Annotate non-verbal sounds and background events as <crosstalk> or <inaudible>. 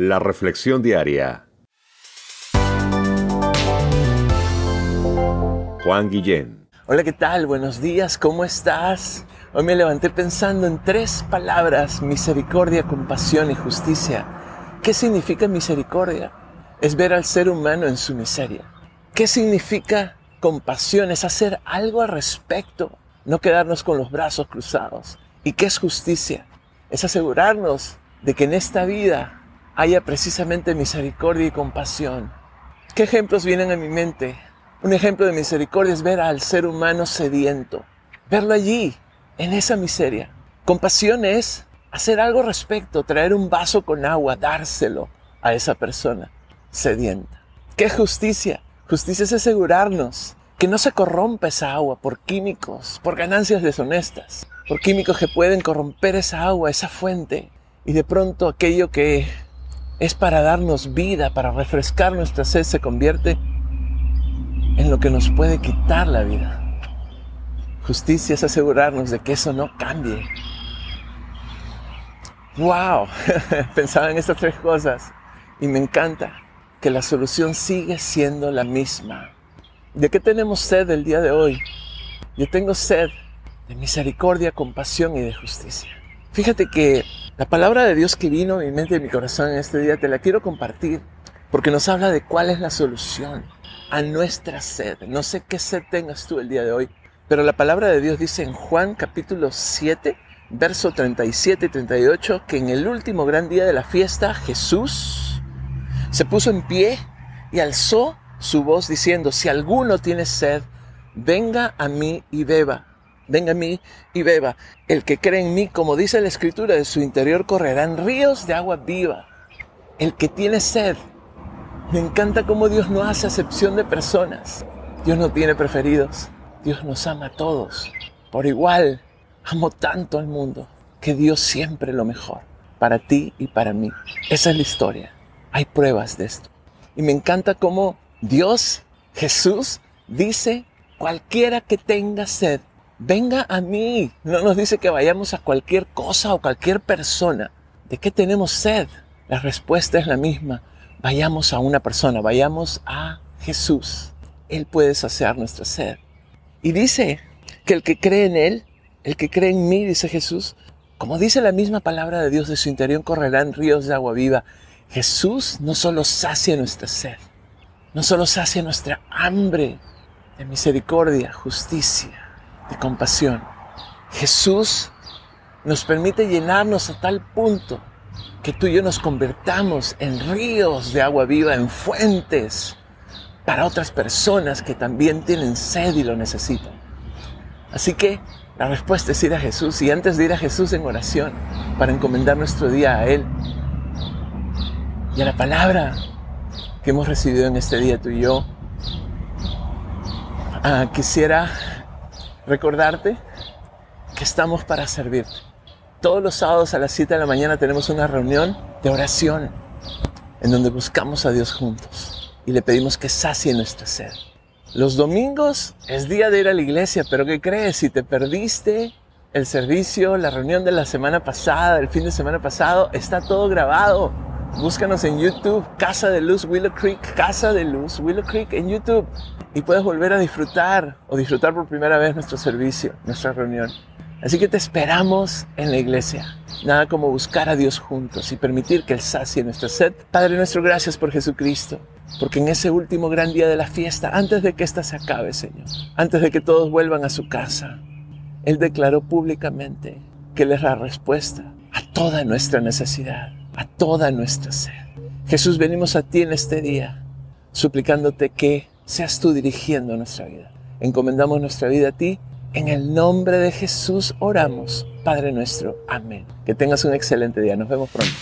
La Reflexión Diaria. Juan Guillén. Hola, ¿qué tal? Buenos días, ¿cómo estás? Hoy me levanté pensando en tres palabras, misericordia, compasión y justicia. ¿Qué significa misericordia? Es ver al ser humano en su miseria. ¿Qué significa compasión? Es hacer algo al respecto, no quedarnos con los brazos cruzados. ¿Y qué es justicia? Es asegurarnos de que en esta vida haya precisamente misericordia y compasión. ¿Qué ejemplos vienen a mi mente? Un ejemplo de misericordia es ver al ser humano sediento, verlo allí, en esa miseria. Compasión es hacer algo respecto, traer un vaso con agua, dárselo a esa persona sedienta. ¿Qué justicia? Justicia es asegurarnos que no se corrompa esa agua por químicos, por ganancias deshonestas, por químicos que pueden corromper esa agua, esa fuente, y de pronto aquello que es para darnos vida, para refrescar nuestra sed, se convierte en lo que nos puede quitar la vida. Justicia es asegurarnos de que eso no cambie. ¡Wow! <laughs> Pensaba en estas tres cosas y me encanta que la solución sigue siendo la misma. ¿De qué tenemos sed el día de hoy? Yo tengo sed de misericordia, compasión y de justicia. Fíjate que la palabra de Dios que vino a mi mente y mi corazón en este día te la quiero compartir porque nos habla de cuál es la solución a nuestra sed. No sé qué sed tengas tú el día de hoy, pero la palabra de Dios dice en Juan capítulo 7, verso 37 y 38, que en el último gran día de la fiesta Jesús se puso en pie y alzó su voz diciendo, si alguno tiene sed, venga a mí y beba venga a mí y beba. El que cree en mí, como dice la escritura, de su interior correrán ríos de agua viva. El que tiene sed. Me encanta cómo Dios no hace acepción de personas. Dios no tiene preferidos. Dios nos ama a todos. Por igual, amo tanto al mundo que Dios siempre lo mejor para ti y para mí. Esa es la historia. Hay pruebas de esto. Y me encanta cómo Dios, Jesús, dice, cualquiera que tenga sed, venga a mí. No nos dice que vayamos a cualquier cosa o cualquier persona. ¿De qué tenemos sed? La respuesta es la misma. Vayamos a una persona, vayamos a Jesús. Él puede saciar nuestra sed. Y dice que el que cree en Él, el que cree en mí, dice Jesús, como dice la misma palabra de Dios, de su interior correrán ríos de agua viva. Jesús no solo sacia nuestra sed, no solo sacia nuestra hambre de misericordia, justicia, de compasión. Jesús nos permite llenarnos a tal punto que tú y yo nos convertamos en ríos de agua viva, en fuentes para otras personas que también tienen sed y lo necesitan. Así que la respuesta es ir a Jesús y antes de ir a Jesús en oración para encomendar nuestro día a Él y a la palabra que hemos recibido en este día tú y yo, ah, quisiera recordarte que estamos para servirte. Todos los sábados a las 7 de la mañana tenemos una reunión de oración en donde buscamos a Dios juntos y le pedimos que sacie nuestra sed. Los domingos es día de ir a la iglesia, pero ¿qué crees? Si te perdiste el servicio, la reunión de la semana pasada, el fin de semana pasado, está todo grabado. Búscanos en YouTube, Casa de Luz Willow Creek, Casa de Luz Willow Creek en YouTube y puedes volver a disfrutar o disfrutar por primera vez nuestro servicio, nuestra reunión. Así que te esperamos en la iglesia. Nada como buscar a Dios juntos y permitir que Él sacie nuestra sed. Padre nuestro, gracias por Jesucristo, porque en ese último gran día de la fiesta, antes de que ésta se acabe, Señor, antes de que todos vuelvan a su casa, Él declaró públicamente que Él es la respuesta a toda nuestra necesidad, a toda nuestra sed. Jesús, venimos a ti en este día, suplicándote que seas tú dirigiendo nuestra vida. Encomendamos nuestra vida a ti. En el nombre de Jesús oramos, Padre nuestro. Amén. Que tengas un excelente día. Nos vemos pronto.